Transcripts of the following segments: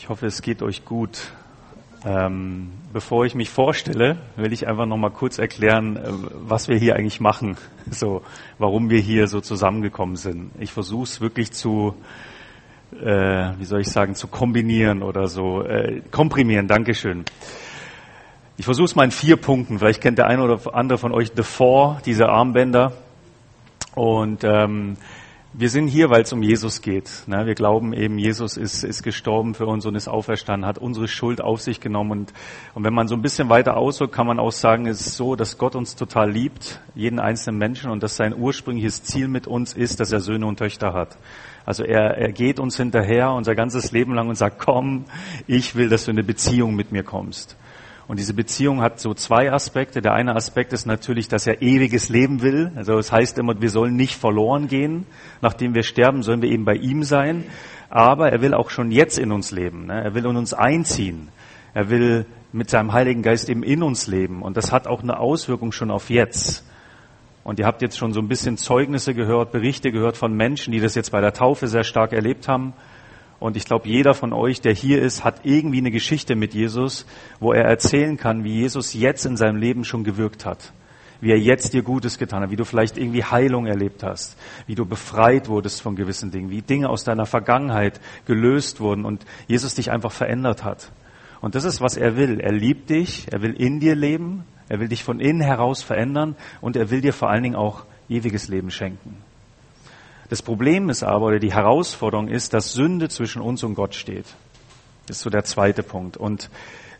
Ich hoffe, es geht euch gut. Ähm, bevor ich mich vorstelle, will ich einfach noch mal kurz erklären, äh, was wir hier eigentlich machen, so, warum wir hier so zusammengekommen sind. Ich versuche es wirklich zu, äh, wie soll ich sagen, zu kombinieren oder so, äh, komprimieren. Dankeschön. Ich versuche es mal in vier Punkten. Vielleicht kennt der eine oder andere von euch The Four, diese Armbänder. Und ähm, wir sind hier, weil es um Jesus geht. Ne? Wir glauben eben, Jesus ist, ist gestorben für uns und ist auferstanden, hat unsere Schuld auf sich genommen. Und, und wenn man so ein bisschen weiter ausholt, kann man auch sagen, es ist so, dass Gott uns total liebt, jeden einzelnen Menschen, und dass sein ursprüngliches Ziel mit uns ist, dass er Söhne und Töchter hat. Also er, er geht uns hinterher unser ganzes Leben lang und sagt, komm, ich will, dass du in eine Beziehung mit mir kommst. Und diese Beziehung hat so zwei Aspekte. Der eine Aspekt ist natürlich, dass er ewiges Leben will. Also es das heißt immer, wir sollen nicht verloren gehen. Nachdem wir sterben, sollen wir eben bei ihm sein. Aber er will auch schon jetzt in uns leben. Ne? Er will in uns einziehen. Er will mit seinem Heiligen Geist eben in uns leben. Und das hat auch eine Auswirkung schon auf jetzt. Und ihr habt jetzt schon so ein bisschen Zeugnisse gehört, Berichte gehört von Menschen, die das jetzt bei der Taufe sehr stark erlebt haben. Und ich glaube, jeder von euch, der hier ist, hat irgendwie eine Geschichte mit Jesus, wo er erzählen kann, wie Jesus jetzt in seinem Leben schon gewirkt hat. Wie er jetzt dir Gutes getan hat, wie du vielleicht irgendwie Heilung erlebt hast, wie du befreit wurdest von gewissen Dingen, wie Dinge aus deiner Vergangenheit gelöst wurden und Jesus dich einfach verändert hat. Und das ist, was er will. Er liebt dich, er will in dir leben, er will dich von innen heraus verändern und er will dir vor allen Dingen auch ewiges Leben schenken. Das Problem ist aber, oder die Herausforderung ist, dass Sünde zwischen uns und Gott steht. Das ist so der zweite Punkt. Und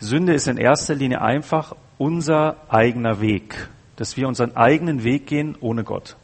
Sünde ist in erster Linie einfach unser eigener Weg, dass wir unseren eigenen Weg gehen ohne Gott.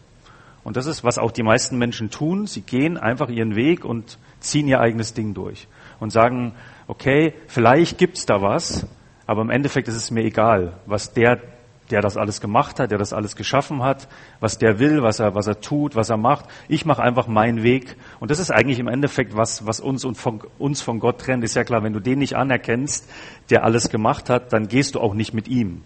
Und das ist, was auch die meisten Menschen tun. Sie gehen einfach ihren Weg und ziehen ihr eigenes Ding durch und sagen, okay, vielleicht gibt's da was, aber im Endeffekt ist es mir egal, was der der das alles gemacht hat, der das alles geschaffen hat, was der will, was er, was er tut, was er macht. Ich mache einfach meinen Weg. Und das ist eigentlich im Endeffekt was, was uns und von, uns von Gott trennt. Ist ja klar, wenn du den nicht anerkennst, der alles gemacht hat, dann gehst du auch nicht mit ihm.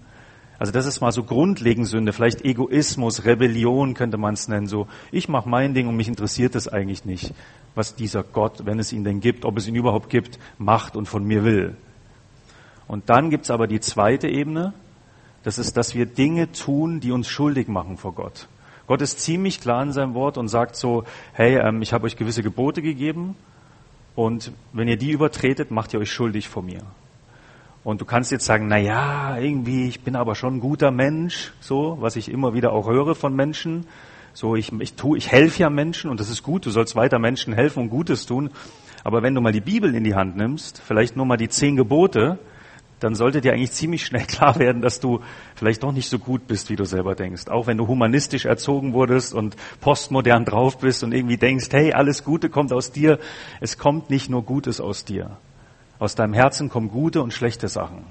Also das ist mal so grundlegend Sünde, vielleicht Egoismus, Rebellion könnte man es nennen. So, ich mache mein Ding und mich interessiert es eigentlich nicht, was dieser Gott, wenn es ihn denn gibt, ob es ihn überhaupt gibt, macht und von mir will. Und dann gibt's aber die zweite Ebene, das ist, dass wir Dinge tun, die uns schuldig machen vor Gott. Gott ist ziemlich klar in seinem Wort und sagt so, hey, ähm, ich habe euch gewisse Gebote gegeben und wenn ihr die übertretet, macht ihr euch schuldig vor mir. Und du kannst jetzt sagen, na ja, irgendwie, ich bin aber schon ein guter Mensch, so, was ich immer wieder auch höre von Menschen. So, ich, ich tu, ich helfe ja Menschen und das ist gut, du sollst weiter Menschen helfen und Gutes tun. Aber wenn du mal die Bibel in die Hand nimmst, vielleicht nur mal die zehn Gebote, dann sollte dir eigentlich ziemlich schnell klar werden, dass du vielleicht doch nicht so gut bist, wie du selber denkst. Auch wenn du humanistisch erzogen wurdest und postmodern drauf bist und irgendwie denkst, hey, alles Gute kommt aus dir. Es kommt nicht nur Gutes aus dir. Aus deinem Herzen kommen gute und schlechte Sachen.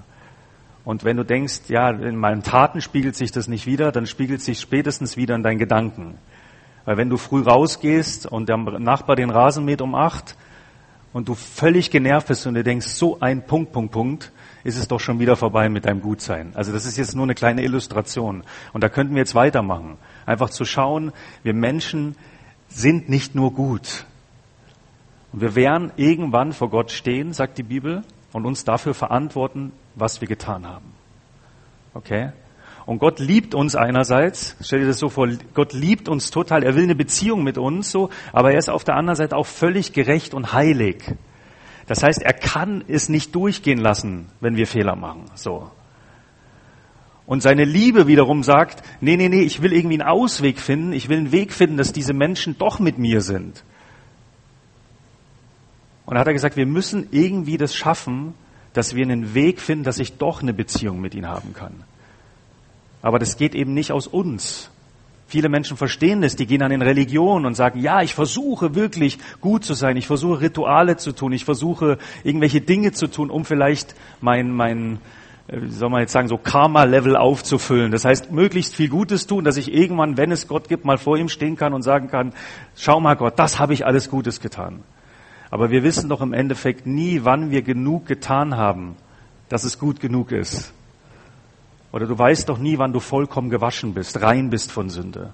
Und wenn du denkst, ja, in meinen Taten spiegelt sich das nicht wieder, dann spiegelt sich spätestens wieder in deinen Gedanken. Weil wenn du früh rausgehst und der Nachbar den Rasen mäht um acht und du völlig genervt bist und du denkst, so ein Punkt, Punkt, Punkt, ist es doch schon wieder vorbei mit deinem Gutsein. Also das ist jetzt nur eine kleine Illustration. Und da könnten wir jetzt weitermachen. Einfach zu schauen, wir Menschen sind nicht nur gut. Und wir werden irgendwann vor Gott stehen, sagt die Bibel, und uns dafür verantworten, was wir getan haben. Okay? Und Gott liebt uns einerseits, stell dir das so vor, Gott liebt uns total, er will eine Beziehung mit uns so, aber er ist auf der anderen Seite auch völlig gerecht und heilig. Das heißt, er kann es nicht durchgehen lassen, wenn wir Fehler machen. So. Und seine Liebe wiederum sagt, nee, nee, nee, ich will irgendwie einen Ausweg finden, ich will einen Weg finden, dass diese Menschen doch mit mir sind. Und da hat er gesagt, wir müssen irgendwie das schaffen, dass wir einen Weg finden, dass ich doch eine Beziehung mit ihnen haben kann. Aber das geht eben nicht aus uns. Viele Menschen verstehen das, die gehen an den Religionen und sagen, ja, ich versuche wirklich gut zu sein, ich versuche Rituale zu tun, ich versuche irgendwelche Dinge zu tun, um vielleicht mein, mein, äh, wie soll man jetzt sagen, so Karma-Level aufzufüllen. Das heißt, möglichst viel Gutes tun, dass ich irgendwann, wenn es Gott gibt, mal vor ihm stehen kann und sagen kann, schau mal Gott, das habe ich alles Gutes getan. Aber wir wissen doch im Endeffekt nie, wann wir genug getan haben, dass es gut genug ist. Oder du weißt doch nie, wann du vollkommen gewaschen bist, rein bist von Sünde.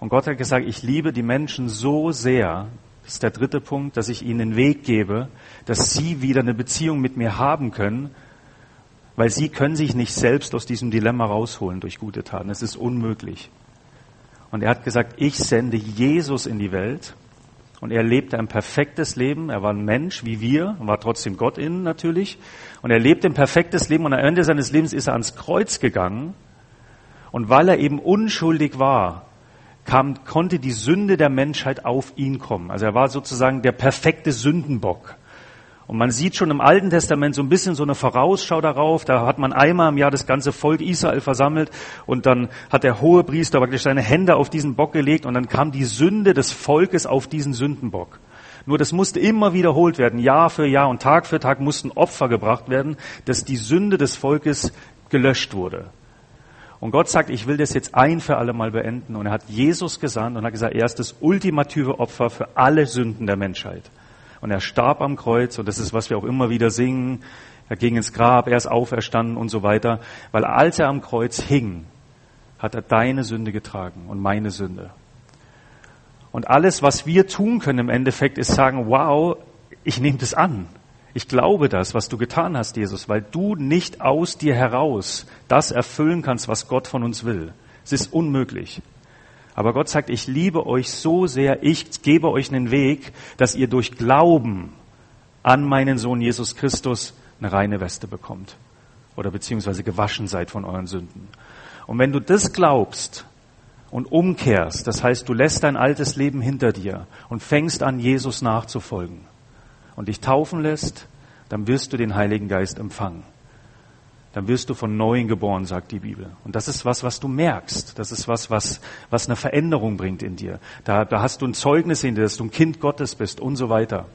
Und Gott hat gesagt, ich liebe die Menschen so sehr, das ist der dritte Punkt, dass ich ihnen den Weg gebe, dass sie wieder eine Beziehung mit mir haben können, weil sie können sich nicht selbst aus diesem Dilemma rausholen durch gute Taten. Es ist unmöglich. Und er hat gesagt, ich sende Jesus in die Welt. Und er lebte ein perfektes Leben. Er war ein Mensch wie wir, war trotzdem Gott innen natürlich. Und er lebte ein perfektes Leben. Und am Ende seines Lebens ist er ans Kreuz gegangen. Und weil er eben unschuldig war, kam, konnte die Sünde der Menschheit auf ihn kommen. Also er war sozusagen der perfekte Sündenbock. Und man sieht schon im Alten Testament so ein bisschen so eine Vorausschau darauf. Da hat man einmal im Jahr das ganze Volk Israel versammelt und dann hat der hohe Priester praktisch seine Hände auf diesen Bock gelegt und dann kam die Sünde des Volkes auf diesen Sündenbock. Nur das musste immer wiederholt werden. Jahr für Jahr und Tag für Tag mussten Opfer gebracht werden, dass die Sünde des Volkes gelöscht wurde. Und Gott sagt, ich will das jetzt ein für alle Mal beenden. Und er hat Jesus gesandt und hat gesagt, er ist das ultimative Opfer für alle Sünden der Menschheit. Und er starb am Kreuz und das ist, was wir auch immer wieder singen. Er ging ins Grab, er ist auferstanden und so weiter. Weil als er am Kreuz hing, hat er deine Sünde getragen und meine Sünde. Und alles, was wir tun können im Endeffekt, ist sagen, wow, ich nehme das an. Ich glaube das, was du getan hast, Jesus, weil du nicht aus dir heraus das erfüllen kannst, was Gott von uns will. Es ist unmöglich. Aber Gott sagt, ich liebe euch so sehr, ich gebe euch einen Weg, dass ihr durch Glauben an meinen Sohn Jesus Christus eine reine Weste bekommt. Oder beziehungsweise gewaschen seid von euren Sünden. Und wenn du das glaubst und umkehrst, das heißt, du lässt dein altes Leben hinter dir und fängst an, Jesus nachzufolgen, und dich taufen lässt, dann wirst du den Heiligen Geist empfangen. Dann wirst du von Neuem geboren, sagt die Bibel. Und das ist was, was du merkst. Das ist was, was, was eine Veränderung bringt in dir. Da, da hast du ein Zeugnis in dir, dass du ein Kind Gottes bist und so weiter.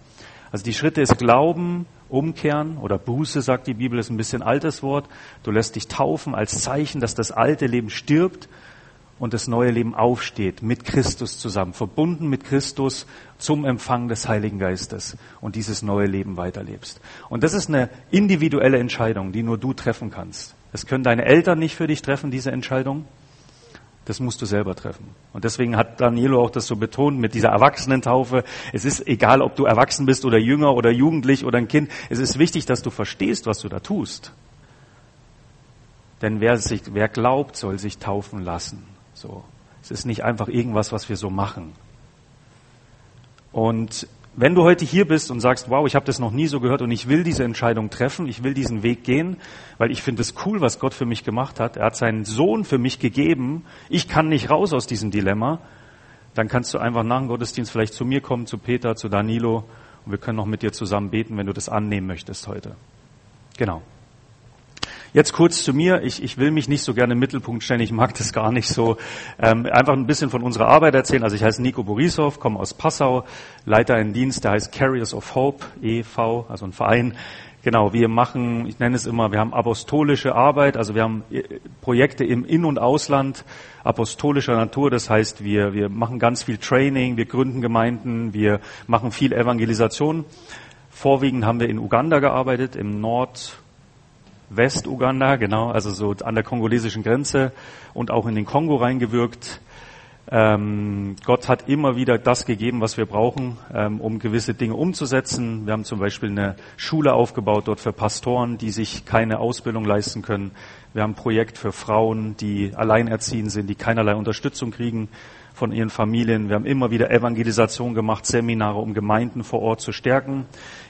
Also die Schritte ist Glauben, Umkehren oder Buße, sagt die Bibel, ist ein bisschen altes Wort. Du lässt dich taufen als Zeichen, dass das alte Leben stirbt und das neue Leben aufsteht mit Christus zusammen, verbunden mit Christus zum Empfang des Heiligen Geistes und dieses neue Leben weiterlebst. Und das ist eine individuelle Entscheidung, die nur du treffen kannst. Das können deine Eltern nicht für dich treffen, diese Entscheidung. Das musst du selber treffen. Und deswegen hat Danilo auch das so betont mit dieser Erwachsenentaufe. Es ist egal, ob du erwachsen bist oder jünger oder jugendlich oder ein Kind. Es ist wichtig, dass du verstehst, was du da tust. Denn wer, sich, wer glaubt, soll sich taufen lassen. So. Es ist nicht einfach irgendwas, was wir so machen. Und wenn du heute hier bist und sagst, wow, ich habe das noch nie so gehört und ich will diese Entscheidung treffen, ich will diesen Weg gehen, weil ich finde es cool, was Gott für mich gemacht hat. Er hat seinen Sohn für mich gegeben. Ich kann nicht raus aus diesem Dilemma. Dann kannst du einfach nach dem Gottesdienst vielleicht zu mir kommen, zu Peter, zu Danilo und wir können noch mit dir zusammen beten, wenn du das annehmen möchtest heute. Genau. Jetzt kurz zu mir. Ich, ich will mich nicht so gerne im Mittelpunkt stellen. Ich mag das gar nicht so. Ähm, einfach ein bisschen von unserer Arbeit erzählen. Also ich heiße Nico Borisov, komme aus Passau, Leiter einen Dienst, der heißt Carriers of Hope e.V., also ein Verein. Genau, wir machen, ich nenne es immer, wir haben apostolische Arbeit, also wir haben äh, Projekte im In- und Ausland apostolischer Natur. Das heißt, wir, wir machen ganz viel Training, wir gründen Gemeinden, wir machen viel Evangelisation. Vorwiegend haben wir in Uganda gearbeitet, im Nord, West-Uganda, genau, also so an der kongolesischen Grenze und auch in den Kongo reingewirkt. Ähm, Gott hat immer wieder das gegeben, was wir brauchen, ähm, um gewisse Dinge umzusetzen. Wir haben zum Beispiel eine Schule aufgebaut dort für Pastoren, die sich keine Ausbildung leisten können. Wir haben ein Projekt für Frauen, die alleinerziehend sind, die keinerlei Unterstützung kriegen von ihren Familien. Wir haben immer wieder Evangelisation gemacht, Seminare, um Gemeinden vor Ort zu stärken.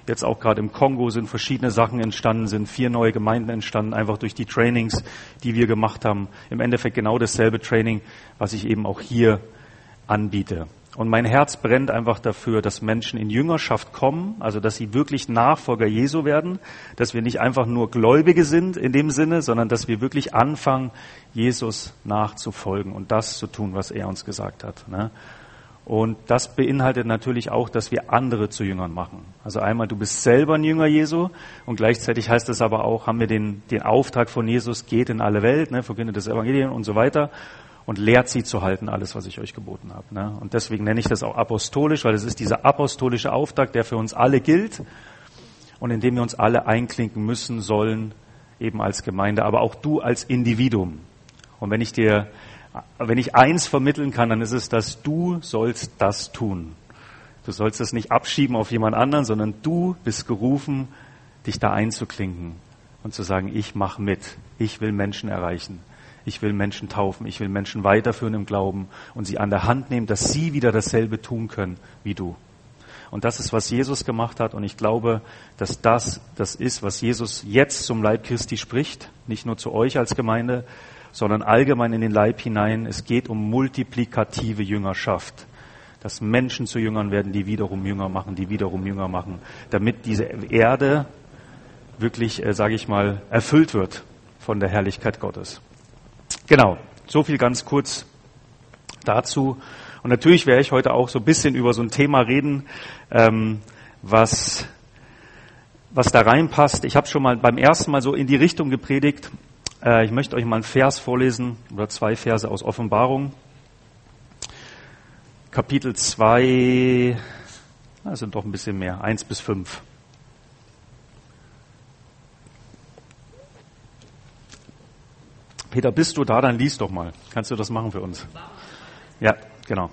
Jetzt auch gerade im Kongo sind verschiedene Sachen entstanden, sind vier neue Gemeinden entstanden, einfach durch die Trainings, die wir gemacht haben. Im Endeffekt genau dasselbe Training, was ich eben auch hier anbiete. Und mein Herz brennt einfach dafür, dass Menschen in Jüngerschaft kommen, also dass sie wirklich Nachfolger Jesu werden, dass wir nicht einfach nur Gläubige sind in dem Sinne, sondern dass wir wirklich anfangen, Jesus nachzufolgen und das zu tun, was er uns gesagt hat. Ne? Und das beinhaltet natürlich auch, dass wir andere zu Jüngern machen. Also einmal, du bist selber ein Jünger Jesu und gleichzeitig heißt es aber auch, haben wir den, den Auftrag von Jesus, geht in alle Welt, ne, verkündet das Evangelium und so weiter und lehrt sie zu halten, alles, was ich euch geboten habe. Ne? Und deswegen nenne ich das auch apostolisch, weil es ist dieser apostolische Auftrag, der für uns alle gilt und in dem wir uns alle einklinken müssen, sollen, eben als Gemeinde, aber auch du als Individuum. Und wenn ich dir, wenn ich eins vermitteln kann, dann ist es, dass du sollst das tun. Du sollst es nicht abschieben auf jemand anderen, sondern du bist gerufen, dich da einzuklinken und zu sagen, ich mache mit, ich will Menschen erreichen, ich will Menschen taufen, ich will Menschen weiterführen im Glauben und sie an der Hand nehmen, dass sie wieder dasselbe tun können wie du. Und das ist, was Jesus gemacht hat. Und ich glaube, dass das das ist, was Jesus jetzt zum Leib Christi spricht. Nicht nur zu euch als Gemeinde, sondern allgemein in den Leib hinein. Es geht um multiplikative Jüngerschaft. Dass Menschen zu Jüngern werden, die wiederum Jünger machen, die wiederum Jünger machen. Damit diese Erde wirklich, äh, sage ich mal, erfüllt wird von der Herrlichkeit Gottes. Genau, so viel ganz kurz dazu. Und natürlich werde ich heute auch so ein bisschen über so ein Thema reden, ähm, was, was da reinpasst. Ich habe schon mal beim ersten Mal so in die Richtung gepredigt. Äh, ich möchte euch mal einen Vers vorlesen oder zwei Verse aus Offenbarung. Kapitel 2, das sind doch ein bisschen mehr, 1 bis 5. Peter, bist du da? Dann lies doch mal. Kannst du das machen für uns? Ja, genau.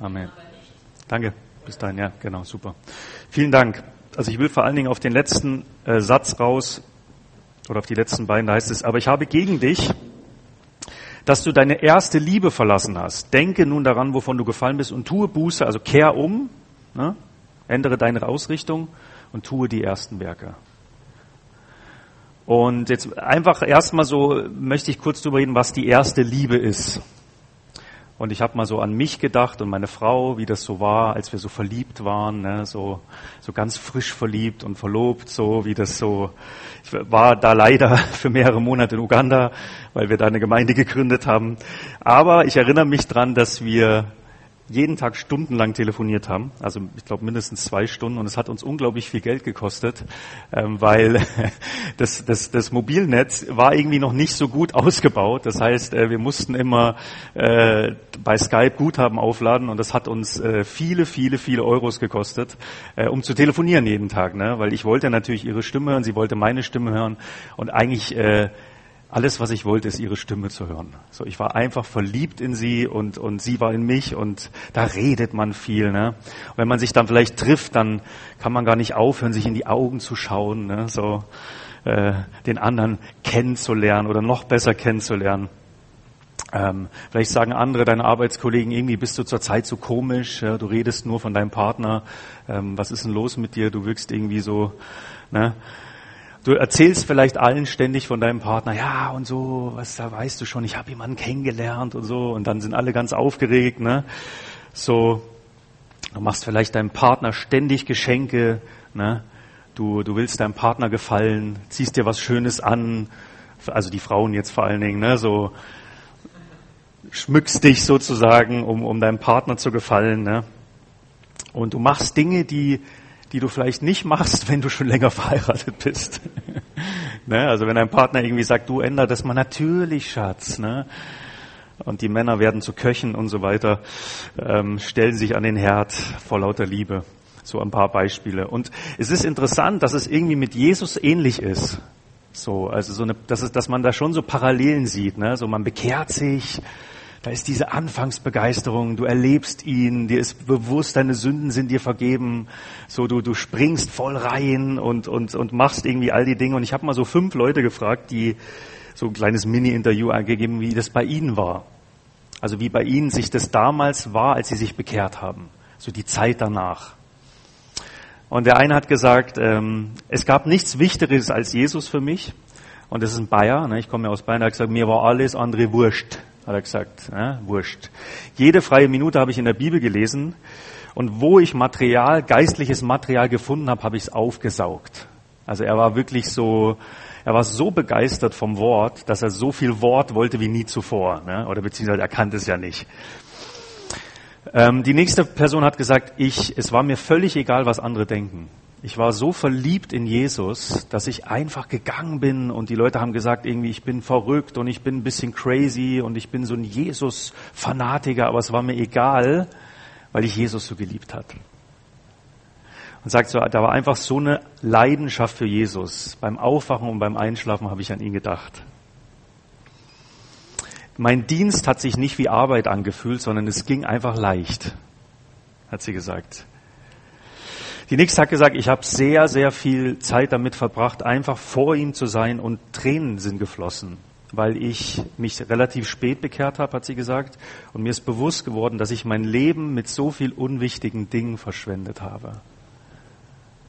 Amen. Danke. Bis dahin, ja, genau, super. Vielen Dank. Also ich will vor allen Dingen auf den letzten äh, Satz raus, oder auf die letzten beiden, da heißt es, aber ich habe gegen dich, dass du deine erste Liebe verlassen hast. Denke nun daran, wovon du gefallen bist und tue Buße, also kehr um, ne? ändere deine Ausrichtung und tue die ersten Werke. Und jetzt einfach erstmal so möchte ich kurz darüber reden, was die erste Liebe ist. Und ich habe mal so an mich gedacht und meine Frau, wie das so war, als wir so verliebt waren, ne, so, so ganz frisch verliebt und verlobt, so wie das so. Ich war da leider für mehrere Monate in Uganda, weil wir da eine Gemeinde gegründet haben. Aber ich erinnere mich dran, dass wir jeden Tag stundenlang telefoniert haben, also ich glaube mindestens zwei Stunden und es hat uns unglaublich viel Geld gekostet, ähm, weil das, das, das Mobilnetz war irgendwie noch nicht so gut ausgebaut. Das heißt, äh, wir mussten immer äh, bei Skype Guthaben aufladen und das hat uns äh, viele, viele, viele Euros gekostet, äh, um zu telefonieren jeden Tag, ne? weil ich wollte natürlich ihre Stimme hören, sie wollte meine Stimme hören und eigentlich äh, alles, was ich wollte, ist ihre Stimme zu hören. So, ich war einfach verliebt in sie und, und sie war in mich und da redet man viel. Ne? Und wenn man sich dann vielleicht trifft, dann kann man gar nicht aufhören, sich in die Augen zu schauen, ne? so äh, den anderen kennenzulernen oder noch besser kennenzulernen. Ähm, vielleicht sagen andere, deine Arbeitskollegen, irgendwie bist du zurzeit so komisch, ja, du redest nur von deinem Partner, ähm, was ist denn los mit dir, du wirkst irgendwie so, ne? Du erzählst vielleicht allen ständig von deinem Partner, ja und so, was da weißt du schon, ich habe jemanden kennengelernt und so, und dann sind alle ganz aufgeregt, ne? So, du machst vielleicht deinem Partner ständig Geschenke, ne? Du, du willst deinem Partner gefallen, ziehst dir was Schönes an, also die Frauen jetzt vor allen Dingen, ne? So schmückst dich sozusagen, um, um deinem Partner zu gefallen, ne? Und du machst Dinge, die die du vielleicht nicht machst, wenn du schon länger verheiratet bist. ne? Also wenn dein Partner irgendwie sagt, du änder das mal natürlich, Schatz. Ne? Und die Männer werden zu Köchen und so weiter, ähm, stellen sich an den Herd vor lauter Liebe. So ein paar Beispiele. Und es ist interessant, dass es irgendwie mit Jesus ähnlich ist. So, also so eine, dass, es, dass man da schon so Parallelen sieht. Ne? So man bekehrt sich, da ist diese Anfangsbegeisterung, du erlebst ihn, dir ist bewusst, deine Sünden sind dir vergeben, so du, du springst voll rein und, und, und machst irgendwie all die Dinge. Und ich habe mal so fünf Leute gefragt, die so ein kleines Mini-Interview angegeben, wie das bei ihnen war. Also wie bei ihnen sich das damals war, als sie sich bekehrt haben. So die Zeit danach. Und der eine hat gesagt, ähm, es gab nichts Wichtigeres als Jesus für mich. Und das ist ein Bayer, ne? ich komme ja aus Bayern, er hat gesagt, mir war alles andere wurscht hat er gesagt. Ja, wurscht. Jede freie Minute habe ich in der Bibel gelesen Und wo ich Material, geistliches Material gefunden habe, habe ich es aufgesaugt. Also er war wirklich so, er war so begeistert vom Wort, dass er so viel Wort wollte wie nie zuvor. Ne? Oder beziehungsweise er kannte es ja nicht. Ähm, die nächste Person hat gesagt, ich, es war mir völlig egal, was andere denken. Ich war so verliebt in Jesus, dass ich einfach gegangen bin und die Leute haben gesagt, irgendwie, ich bin verrückt und ich bin ein bisschen crazy und ich bin so ein Jesus-Fanatiker, aber es war mir egal, weil ich Jesus so geliebt hat. Und sagt so, da war einfach so eine Leidenschaft für Jesus. Beim Aufwachen und beim Einschlafen habe ich an ihn gedacht. Mein Dienst hat sich nicht wie Arbeit angefühlt, sondern es ging einfach leicht, hat sie gesagt. Die nächste hat gesagt, ich habe sehr, sehr viel Zeit damit verbracht, einfach vor ihm zu sein und Tränen sind geflossen, weil ich mich relativ spät bekehrt habe, hat sie gesagt. Und mir ist bewusst geworden, dass ich mein Leben mit so viel unwichtigen Dingen verschwendet habe.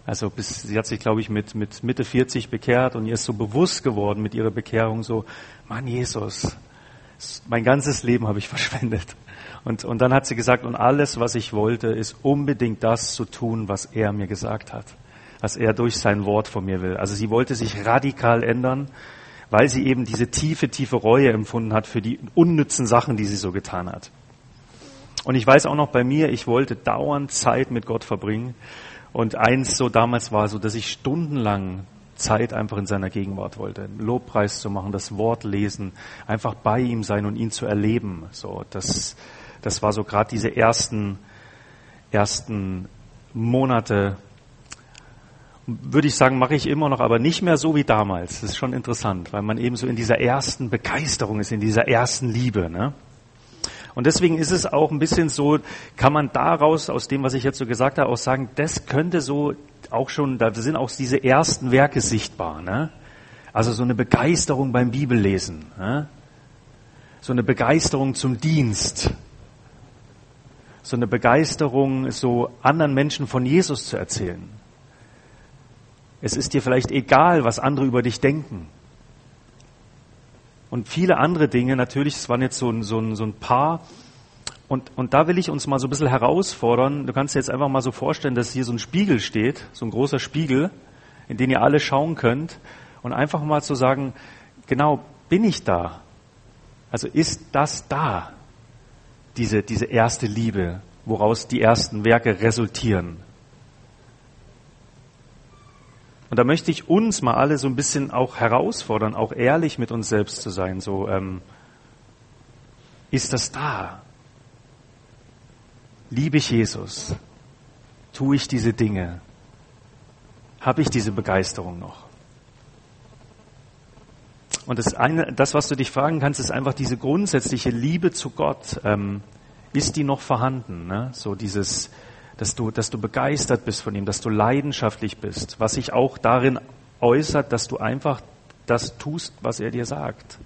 Also bis, sie hat sich, glaube ich, mit, mit Mitte 40 bekehrt und ihr ist so bewusst geworden mit ihrer Bekehrung so, Mann Jesus, mein ganzes Leben habe ich verschwendet. Und, und dann hat sie gesagt, und alles, was ich wollte, ist unbedingt das zu tun, was er mir gesagt hat, was er durch sein Wort von mir will. Also sie wollte sich radikal ändern, weil sie eben diese tiefe, tiefe Reue empfunden hat für die unnützen Sachen, die sie so getan hat. Und ich weiß auch noch bei mir, ich wollte dauernd Zeit mit Gott verbringen. Und eins so damals war so, dass ich stundenlang Zeit einfach in seiner Gegenwart wollte, Lobpreis zu machen, das Wort lesen, einfach bei ihm sein und ihn zu erleben. So, das, das war so gerade diese ersten, ersten Monate, würde ich sagen, mache ich immer noch, aber nicht mehr so wie damals. Das ist schon interessant, weil man eben so in dieser ersten Begeisterung ist, in dieser ersten Liebe. Ne? Und deswegen ist es auch ein bisschen so, kann man daraus, aus dem, was ich jetzt so gesagt habe, auch sagen, das könnte so auch schon, da sind auch diese ersten Werke sichtbar. Ne? Also so eine Begeisterung beim Bibellesen. Ne? So eine Begeisterung zum Dienst so eine Begeisterung, so anderen Menschen von Jesus zu erzählen. Es ist dir vielleicht egal, was andere über dich denken. Und viele andere Dinge, natürlich, es waren jetzt so ein, so so ein paar. Und, und da will ich uns mal so ein bisschen herausfordern. Du kannst dir jetzt einfach mal so vorstellen, dass hier so ein Spiegel steht, so ein großer Spiegel, in den ihr alle schauen könnt. Und einfach mal zu sagen, genau, bin ich da? Also ist das da? diese, diese erste Liebe, woraus die ersten Werke resultieren. Und da möchte ich uns mal alle so ein bisschen auch herausfordern, auch ehrlich mit uns selbst zu sein. So, ähm, ist das da? Liebe ich Jesus? Tue ich diese Dinge? Habe ich diese Begeisterung noch? Und das, eine, das, was du dich fragen kannst, ist einfach diese grundsätzliche Liebe zu Gott. Ähm, ist die noch vorhanden? Ne? So dieses, dass du, dass du begeistert bist von ihm, dass du leidenschaftlich bist, was sich auch darin äußert, dass du einfach das tust, was er dir sagt.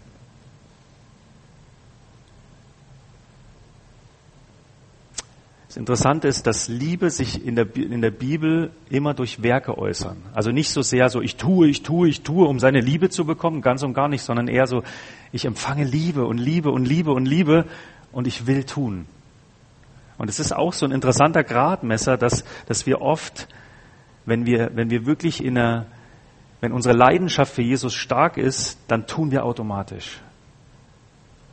Das Interessante ist, dass Liebe sich in der, in der Bibel immer durch Werke äußern. Also nicht so sehr so, ich tue, ich tue, ich tue, um seine Liebe zu bekommen, ganz und gar nicht, sondern eher so, ich empfange Liebe und Liebe und Liebe und Liebe und ich will tun. Und es ist auch so ein interessanter Gradmesser, dass, dass wir oft, wenn wir, wenn wir wirklich in einer, wenn unsere Leidenschaft für Jesus stark ist, dann tun wir automatisch.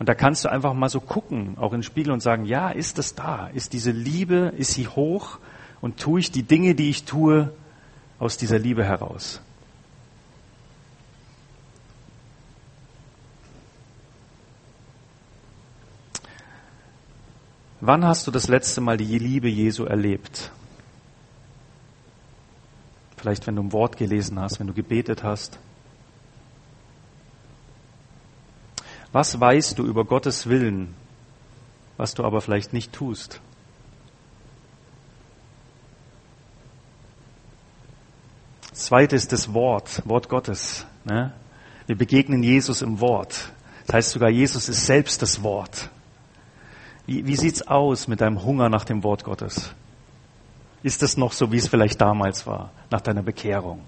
Und da kannst du einfach mal so gucken, auch in den Spiegel und sagen, ja, ist das da? Ist diese Liebe, ist sie hoch? Und tue ich die Dinge, die ich tue, aus dieser Liebe heraus? Wann hast du das letzte Mal die Liebe Jesu erlebt? Vielleicht, wenn du ein Wort gelesen hast, wenn du gebetet hast. Was weißt du über Gottes Willen, was du aber vielleicht nicht tust? Das zweite ist das Wort, Wort Gottes. Ne? Wir begegnen Jesus im Wort. Das heißt sogar, Jesus ist selbst das Wort. Wie, wie sieht's aus mit deinem Hunger nach dem Wort Gottes? Ist es noch so, wie es vielleicht damals war, nach deiner Bekehrung?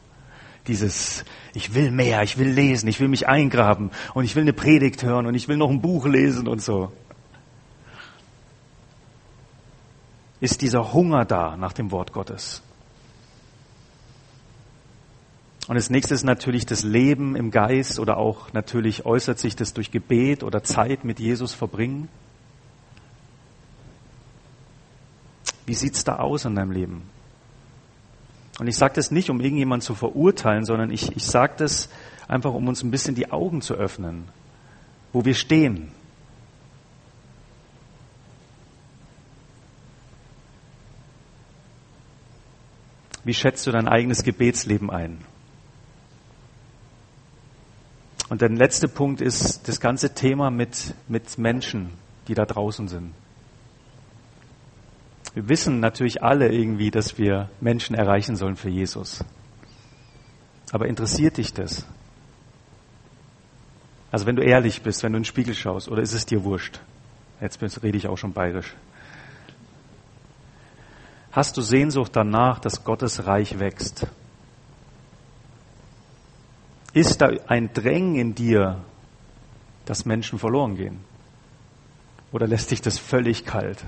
Dieses, ich will mehr, ich will lesen, ich will mich eingraben und ich will eine Predigt hören und ich will noch ein Buch lesen und so. Ist dieser Hunger da nach dem Wort Gottes? Und das nächste ist natürlich das Leben im Geist oder auch natürlich äußert sich das durch Gebet oder Zeit mit Jesus verbringen. Wie sieht's da aus in deinem Leben? Und ich sage das nicht, um irgendjemand zu verurteilen, sondern ich, ich sage das einfach, um uns ein bisschen die Augen zu öffnen, wo wir stehen. Wie schätzt du dein eigenes Gebetsleben ein? Und der letzte Punkt ist das ganze Thema mit, mit Menschen, die da draußen sind. Wir wissen natürlich alle irgendwie, dass wir Menschen erreichen sollen für Jesus. Aber interessiert dich das? Also wenn du ehrlich bist, wenn du in den Spiegel schaust, oder ist es dir wurscht? Jetzt rede ich auch schon bayerisch. Hast du Sehnsucht danach, dass Gottes Reich wächst? Ist da ein Drängen in dir, dass Menschen verloren gehen? Oder lässt dich das völlig kalt?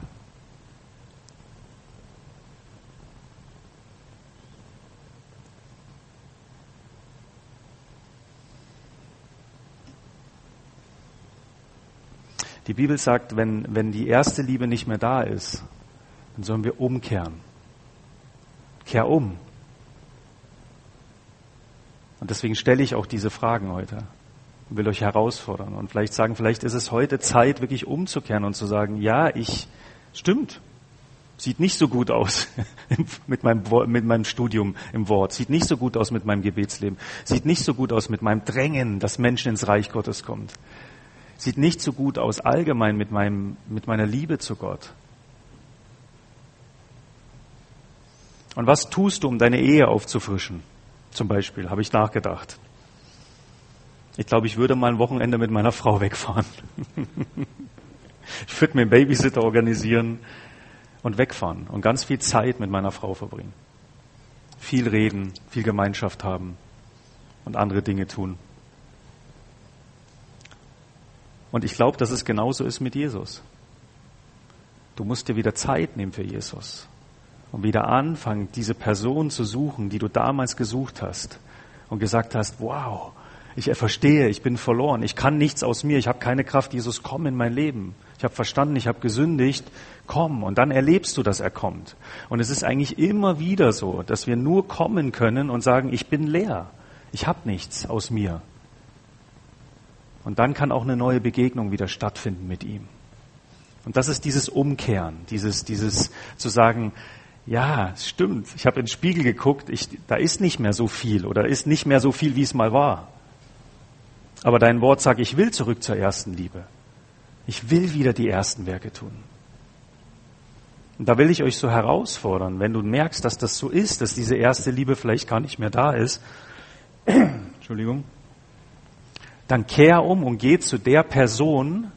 Die Bibel sagt, wenn, wenn die erste Liebe nicht mehr da ist, dann sollen wir umkehren. Kehr um. Und deswegen stelle ich auch diese Fragen heute. Und will euch herausfordern. Und vielleicht sagen, vielleicht ist es heute Zeit, wirklich umzukehren und zu sagen, ja, ich, stimmt, sieht nicht so gut aus mit meinem, mit meinem Studium im Wort, sieht nicht so gut aus mit meinem Gebetsleben, sieht nicht so gut aus mit meinem Drängen, dass Menschen ins Reich Gottes kommt, sieht nicht so gut aus allgemein mit meinem, mit meiner Liebe zu Gott. Und was tust du, um deine Ehe aufzufrischen? Zum Beispiel, habe ich nachgedacht. Ich glaube, ich würde mal ein Wochenende mit meiner Frau wegfahren. ich würde mir einen Babysitter organisieren und wegfahren und ganz viel Zeit mit meiner Frau verbringen. Viel reden, viel Gemeinschaft haben und andere Dinge tun. Und ich glaube, dass es genauso ist mit Jesus. Du musst dir wieder Zeit nehmen für Jesus und wieder anfangen, diese Person zu suchen, die du damals gesucht hast und gesagt hast, wow, ich verstehe, ich bin verloren, ich kann nichts aus mir, ich habe keine Kraft, Jesus, komm in mein Leben. Ich habe verstanden, ich habe gesündigt, komm. Und dann erlebst du, dass er kommt. Und es ist eigentlich immer wieder so, dass wir nur kommen können und sagen, ich bin leer, ich habe nichts aus mir. Und dann kann auch eine neue Begegnung wieder stattfinden mit ihm. Und das ist dieses Umkehren, dieses, dieses zu sagen, ja, es stimmt. Ich habe in den Spiegel geguckt, ich, da ist nicht mehr so viel oder ist nicht mehr so viel, wie es mal war. Aber dein Wort sagt, ich will zurück zur ersten Liebe. Ich will wieder die ersten Werke tun. Und da will ich euch so herausfordern, wenn du merkst, dass das so ist, dass diese erste Liebe vielleicht gar nicht mehr da ist, Entschuldigung, dann kehr um und geh zu der Person,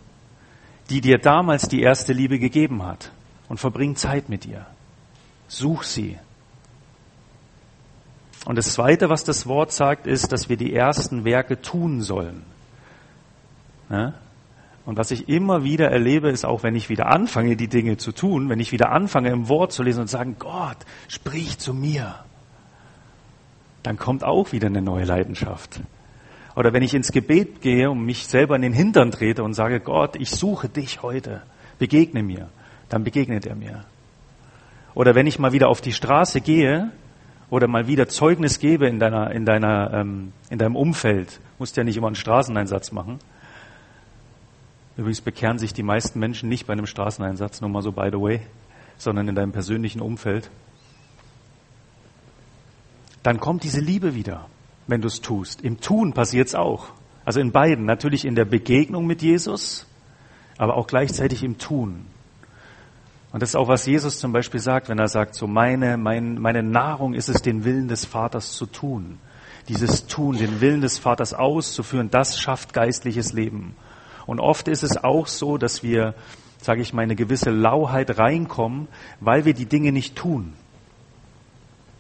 die dir damals die erste Liebe gegeben hat und verbring Zeit mit ihr. Such sie. Und das Zweite, was das Wort sagt, ist, dass wir die ersten Werke tun sollen. Ja? Und was ich immer wieder erlebe, ist auch, wenn ich wieder anfange, die Dinge zu tun, wenn ich wieder anfange, im Wort zu lesen und sagen, Gott, sprich zu mir, dann kommt auch wieder eine neue Leidenschaft. Oder wenn ich ins Gebet gehe und mich selber in den Hintern trete und sage, Gott, ich suche dich heute, begegne mir, dann begegnet er mir. Oder wenn ich mal wieder auf die Straße gehe oder mal wieder Zeugnis gebe in deiner, in deiner, ähm, in deinem Umfeld, musst ja nicht immer einen Straßeneinsatz machen. Übrigens bekehren sich die meisten Menschen nicht bei einem Straßeneinsatz, nur mal so by the way, sondern in deinem persönlichen Umfeld. Dann kommt diese Liebe wieder, wenn du es tust. Im Tun passiert es auch. Also in beiden. Natürlich in der Begegnung mit Jesus, aber auch gleichzeitig im Tun. Und das ist auch, was Jesus zum Beispiel sagt, wenn er sagt, so meine, mein, meine Nahrung ist es, den Willen des Vaters zu tun. Dieses Tun, den Willen des Vaters auszuführen, das schafft geistliches Leben. Und oft ist es auch so, dass wir, sage ich mal, eine gewisse Lauheit reinkommen, weil wir die Dinge nicht tun.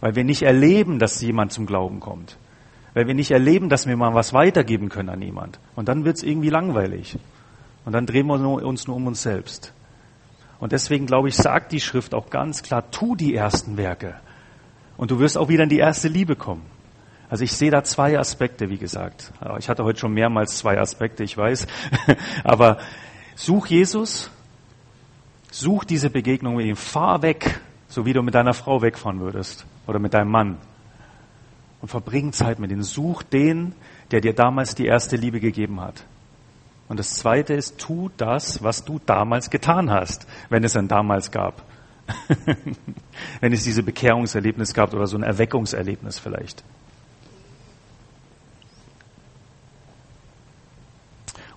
Weil wir nicht erleben, dass jemand zum Glauben kommt. Weil wir nicht erleben, dass wir mal was weitergeben können an jemand. Und dann wird es irgendwie langweilig. Und dann drehen wir uns nur um uns selbst. Und deswegen glaube ich, sagt die Schrift auch ganz klar, tu die ersten Werke. Und du wirst auch wieder in die erste Liebe kommen. Also ich sehe da zwei Aspekte, wie gesagt. Ich hatte heute schon mehrmals zwei Aspekte, ich weiß. Aber such Jesus, such diese Begegnung mit ihm, fahr weg, so wie du mit deiner Frau wegfahren würdest oder mit deinem Mann. Und verbring Zeit mit ihm. Such den, der dir damals die erste Liebe gegeben hat. Und das zweite ist, tu das, was du damals getan hast, wenn es ein damals gab. wenn es diese Bekehrungserlebnis gab oder so ein Erweckungserlebnis vielleicht.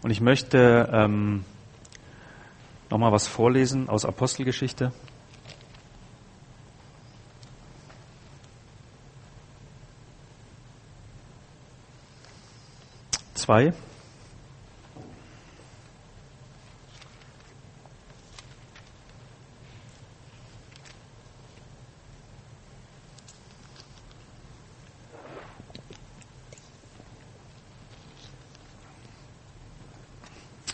Und ich möchte ähm, nochmal was vorlesen aus Apostelgeschichte. Zwei.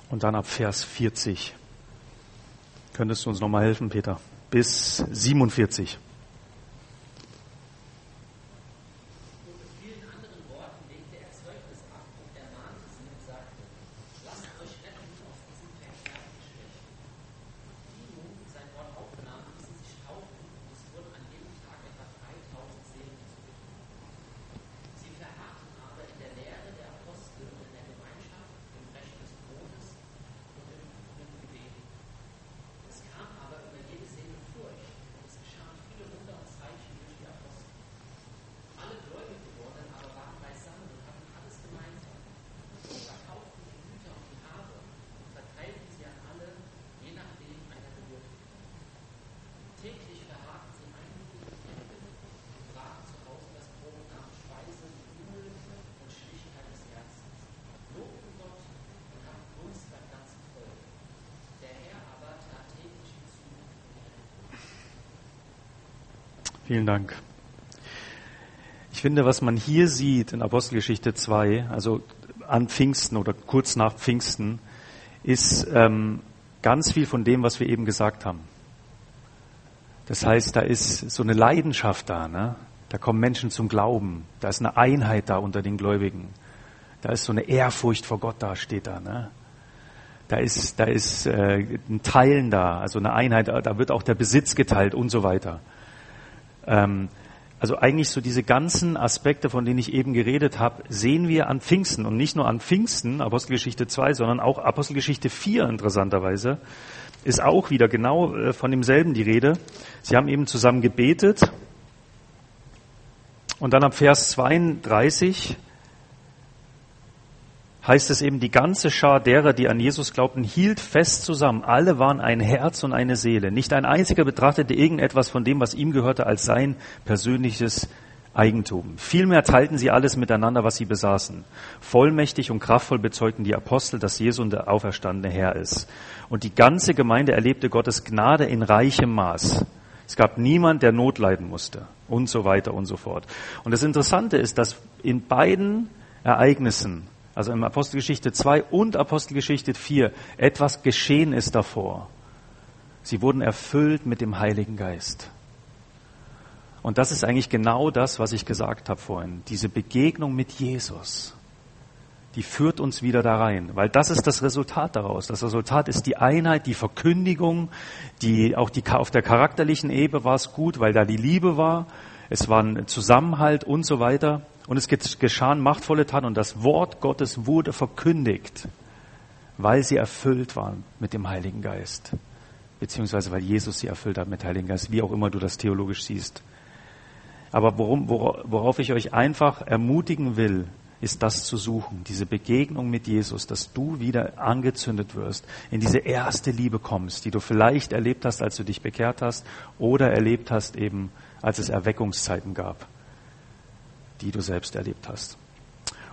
Und dann ab Vers 40. Könntest du uns nochmal helfen, Peter? Bis 47. Vielen Dank. Ich finde, was man hier sieht in Apostelgeschichte 2, also an Pfingsten oder kurz nach Pfingsten, ist ähm, ganz viel von dem, was wir eben gesagt haben. Das heißt, da ist so eine Leidenschaft da, ne? da kommen Menschen zum Glauben, da ist eine Einheit da unter den Gläubigen, da ist so eine Ehrfurcht vor Gott da, steht da. Ne? Da ist, da ist äh, ein Teilen da, also eine Einheit, da wird auch der Besitz geteilt und so weiter. Ähm, also eigentlich so diese ganzen Aspekte, von denen ich eben geredet habe, sehen wir an Pfingsten und nicht nur an Pfingsten, Apostelgeschichte 2, sondern auch Apostelgeschichte 4 interessanterweise, ist auch wieder genau äh, von demselben die Rede. Sie haben eben zusammen gebetet und dann ab Vers 32 heißt es eben, die ganze Schar derer, die an Jesus glaubten, hielt fest zusammen. Alle waren ein Herz und eine Seele. Nicht ein einziger betrachtete irgendetwas von dem, was ihm gehörte, als sein persönliches Eigentum. Vielmehr teilten sie alles miteinander, was sie besaßen. Vollmächtig und kraftvoll bezeugten die Apostel, dass Jesus der auferstandene Herr ist. Und die ganze Gemeinde erlebte Gottes Gnade in reichem Maß. Es gab niemand, der Not leiden musste. Und so weiter und so fort. Und das Interessante ist, dass in beiden Ereignissen also in Apostelgeschichte 2 und Apostelgeschichte 4, etwas geschehen ist davor. Sie wurden erfüllt mit dem Heiligen Geist. Und das ist eigentlich genau das, was ich gesagt habe vorhin. Diese Begegnung mit Jesus, die führt uns wieder da rein, weil das ist das Resultat daraus. Das Resultat ist die Einheit, die Verkündigung, die, auch die, auf der charakterlichen Ebene war es gut, weil da die Liebe war, es war ein Zusammenhalt und so weiter. Und es geschahen machtvolle Taten und das Wort Gottes wurde verkündigt, weil sie erfüllt waren mit dem Heiligen Geist. Beziehungsweise weil Jesus sie erfüllt hat mit Heiligen Geist, wie auch immer du das theologisch siehst. Aber worum, worauf ich euch einfach ermutigen will, ist das zu suchen, diese Begegnung mit Jesus, dass du wieder angezündet wirst, in diese erste Liebe kommst, die du vielleicht erlebt hast, als du dich bekehrt hast oder erlebt hast eben, als es Erweckungszeiten gab die du selbst erlebt hast.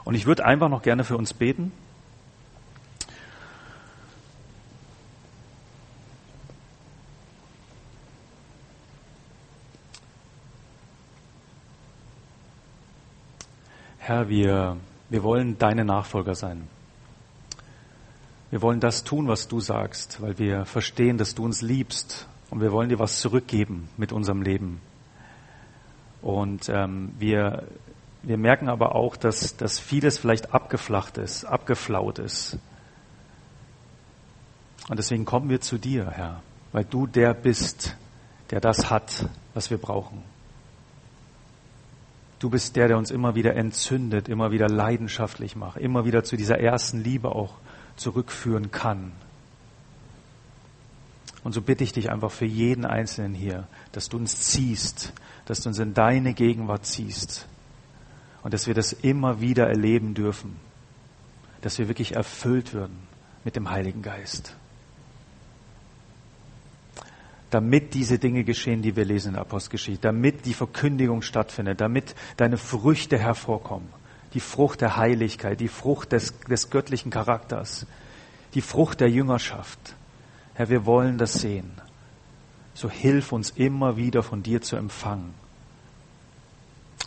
Und ich würde einfach noch gerne für uns beten. Herr, wir, wir wollen deine Nachfolger sein. Wir wollen das tun, was du sagst, weil wir verstehen, dass du uns liebst und wir wollen dir was zurückgeben mit unserem Leben. Und ähm, wir, wir merken aber auch, dass, dass vieles vielleicht abgeflacht ist, abgeflaut ist. Und deswegen kommen wir zu dir, Herr, weil du der bist, der das hat, was wir brauchen. Du bist der, der uns immer wieder entzündet, immer wieder leidenschaftlich macht, immer wieder zu dieser ersten Liebe auch zurückführen kann. Und so bitte ich dich einfach für jeden Einzelnen hier, dass du uns ziehst, dass du uns in deine Gegenwart ziehst und dass wir das immer wieder erleben dürfen, dass wir wirklich erfüllt würden mit dem Heiligen Geist. Damit diese Dinge geschehen, die wir lesen in der Apostelgeschichte, damit die Verkündigung stattfindet, damit deine Früchte hervorkommen, die Frucht der Heiligkeit, die Frucht des, des göttlichen Charakters, die Frucht der Jüngerschaft. Herr, wir wollen das sehen. So hilf uns immer wieder von dir zu empfangen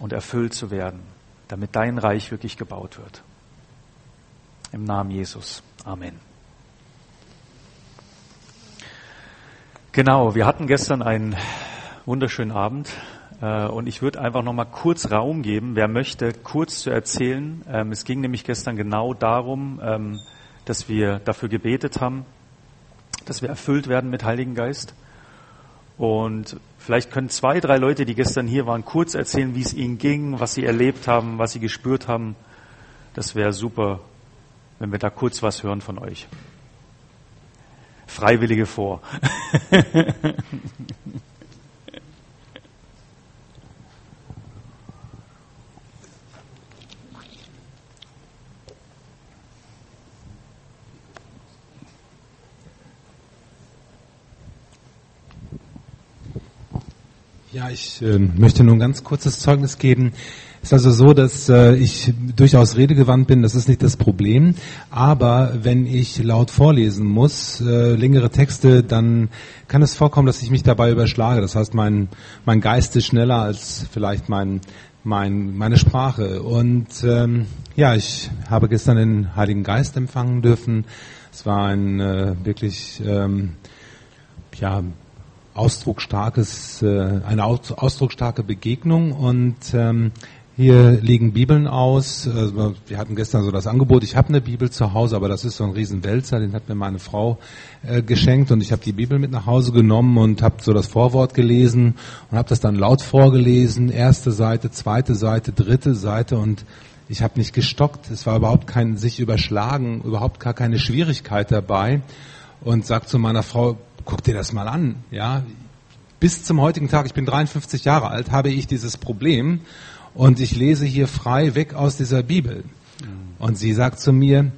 und erfüllt zu werden, damit dein Reich wirklich gebaut wird. Im Namen Jesus. Amen. Genau, wir hatten gestern einen wunderschönen Abend äh, und ich würde einfach noch mal kurz Raum geben, wer möchte, kurz zu erzählen. Ähm, es ging nämlich gestern genau darum, ähm, dass wir dafür gebetet haben, dass wir erfüllt werden mit Heiligen Geist. Und vielleicht können zwei, drei Leute, die gestern hier waren, kurz erzählen, wie es ihnen ging, was sie erlebt haben, was sie gespürt haben. Das wäre super, wenn wir da kurz was hören von euch. Freiwillige vor. Ja, ich äh, möchte nur ein ganz kurzes Zeugnis geben. Es ist also so, dass äh, ich durchaus redegewandt bin, das ist nicht das Problem. Aber wenn ich laut vorlesen muss, äh, längere Texte, dann kann es vorkommen, dass ich mich dabei überschlage. Das heißt, mein, mein Geist ist schneller als vielleicht mein, mein, meine Sprache. Und ähm, ja, ich habe gestern den Heiligen Geist empfangen dürfen. Es war ein äh, wirklich ähm, ja, ausdrucksstarkes, äh, eine ausdrucksstarke Begegnung. Und ähm, hier liegen Bibeln aus. Also wir hatten gestern so das Angebot, ich habe eine Bibel zu Hause, aber das ist so ein Riesenwälzer, den hat mir meine Frau äh, geschenkt. Und ich habe die Bibel mit nach Hause genommen und habe so das Vorwort gelesen und habe das dann laut vorgelesen, erste Seite, zweite Seite, dritte Seite. Und ich habe nicht gestockt. Es war überhaupt kein sich überschlagen, überhaupt gar keine Schwierigkeit dabei. Und sagt zu meiner Frau, guck dir das mal an, ja. Bis zum heutigen Tag, ich bin 53 Jahre alt, habe ich dieses Problem und ich lese hier frei weg aus dieser Bibel. Und sie sagt zu mir,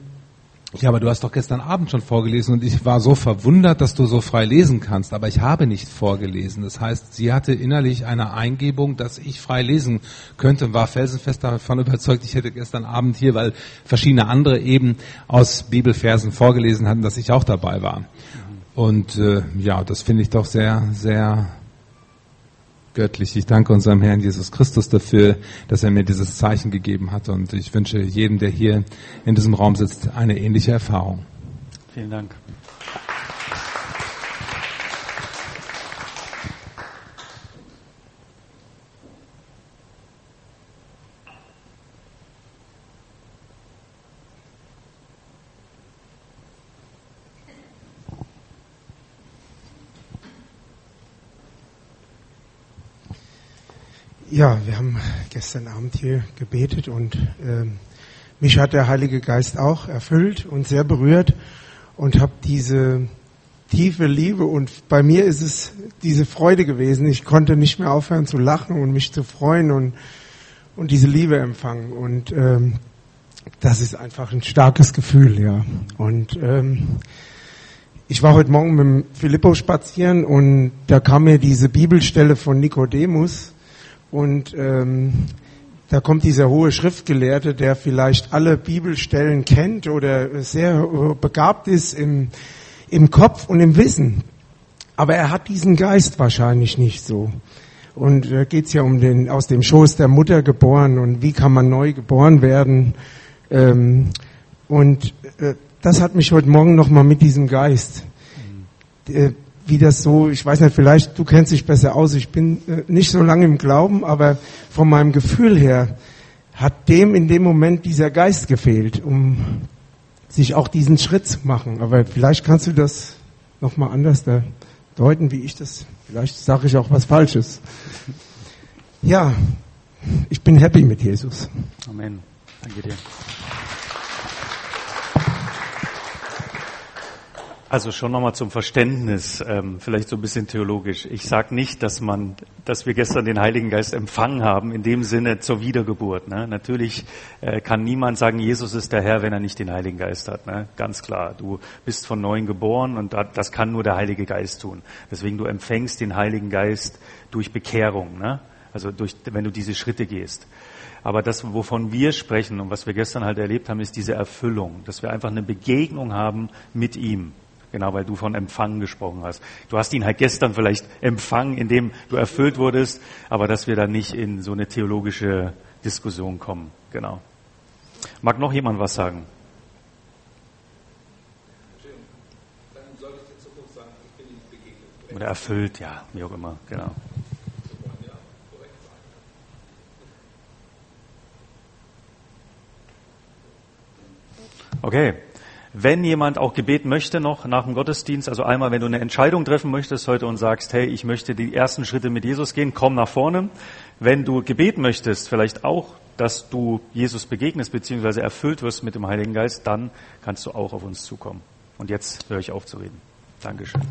ja, aber du hast doch gestern Abend schon vorgelesen und ich war so verwundert, dass du so frei lesen kannst, aber ich habe nicht vorgelesen. Das heißt, sie hatte innerlich eine Eingebung, dass ich frei lesen könnte und war felsenfest davon überzeugt, ich hätte gestern Abend hier, weil verschiedene andere eben aus Bibelversen vorgelesen hatten, dass ich auch dabei war. Und äh, ja, das finde ich doch sehr, sehr göttlich. Ich danke unserem Herrn Jesus Christus dafür, dass er mir dieses Zeichen gegeben hat. Und ich wünsche jedem, der hier in diesem Raum sitzt, eine ähnliche Erfahrung. Vielen Dank. Ja, wir haben gestern Abend hier gebetet und äh, mich hat der Heilige Geist auch erfüllt und sehr berührt und habe diese tiefe Liebe und bei mir ist es diese Freude gewesen. Ich konnte nicht mehr aufhören zu lachen und mich zu freuen und und diese Liebe empfangen und ähm, das ist einfach ein starkes Gefühl, ja. Und ähm, ich war heute Morgen mit Filippo spazieren und da kam mir diese Bibelstelle von Nikodemus und ähm, da kommt dieser hohe Schriftgelehrte, der vielleicht alle Bibelstellen kennt oder sehr begabt ist im, im Kopf und im Wissen. Aber er hat diesen Geist wahrscheinlich nicht so. Und da geht's ja um den aus dem Schoß der Mutter geboren und wie kann man neu geboren werden. Ähm, und äh, das hat mich heute Morgen nochmal mit diesem Geist, äh, wie das so, ich weiß nicht, vielleicht du kennst dich besser aus, ich bin äh, nicht so lange im Glauben, aber von meinem Gefühl her hat dem in dem Moment dieser Geist gefehlt, um sich auch diesen Schritt zu machen. Aber vielleicht kannst du das nochmal anders da deuten, wie ich das, vielleicht sage ich auch was Falsches. Ja, ich bin happy mit Jesus. Amen. Danke dir. Also schon nochmal zum Verständnis, ähm, vielleicht so ein bisschen theologisch. Ich sage nicht, dass man, dass wir gestern den Heiligen Geist empfangen haben, in dem Sinne zur Wiedergeburt. Ne? Natürlich äh, kann niemand sagen, Jesus ist der Herr, wenn er nicht den Heiligen Geist hat. Ne? Ganz klar. Du bist von neuem geboren und das kann nur der Heilige Geist tun. Deswegen du empfängst den Heiligen Geist durch Bekehrung. Ne? Also durch, wenn du diese Schritte gehst. Aber das, wovon wir sprechen und was wir gestern halt erlebt haben, ist diese Erfüllung, dass wir einfach eine Begegnung haben mit ihm. Genau, weil du von Empfangen gesprochen hast. Du hast ihn halt gestern vielleicht empfangen, indem du erfüllt wurdest, aber dass wir da nicht in so eine theologische Diskussion kommen. Genau. Mag noch jemand was sagen? Oder erfüllt, ja, wie auch immer, genau. Okay. Wenn jemand auch Gebet möchte noch nach dem Gottesdienst, also einmal, wenn du eine Entscheidung treffen möchtest heute und sagst, hey, ich möchte die ersten Schritte mit Jesus gehen, komm nach vorne. Wenn du Gebet möchtest, vielleicht auch, dass du Jesus begegnest bzw. erfüllt wirst mit dem Heiligen Geist, dann kannst du auch auf uns zukommen. Und jetzt höre ich auf zu reden. Dankeschön.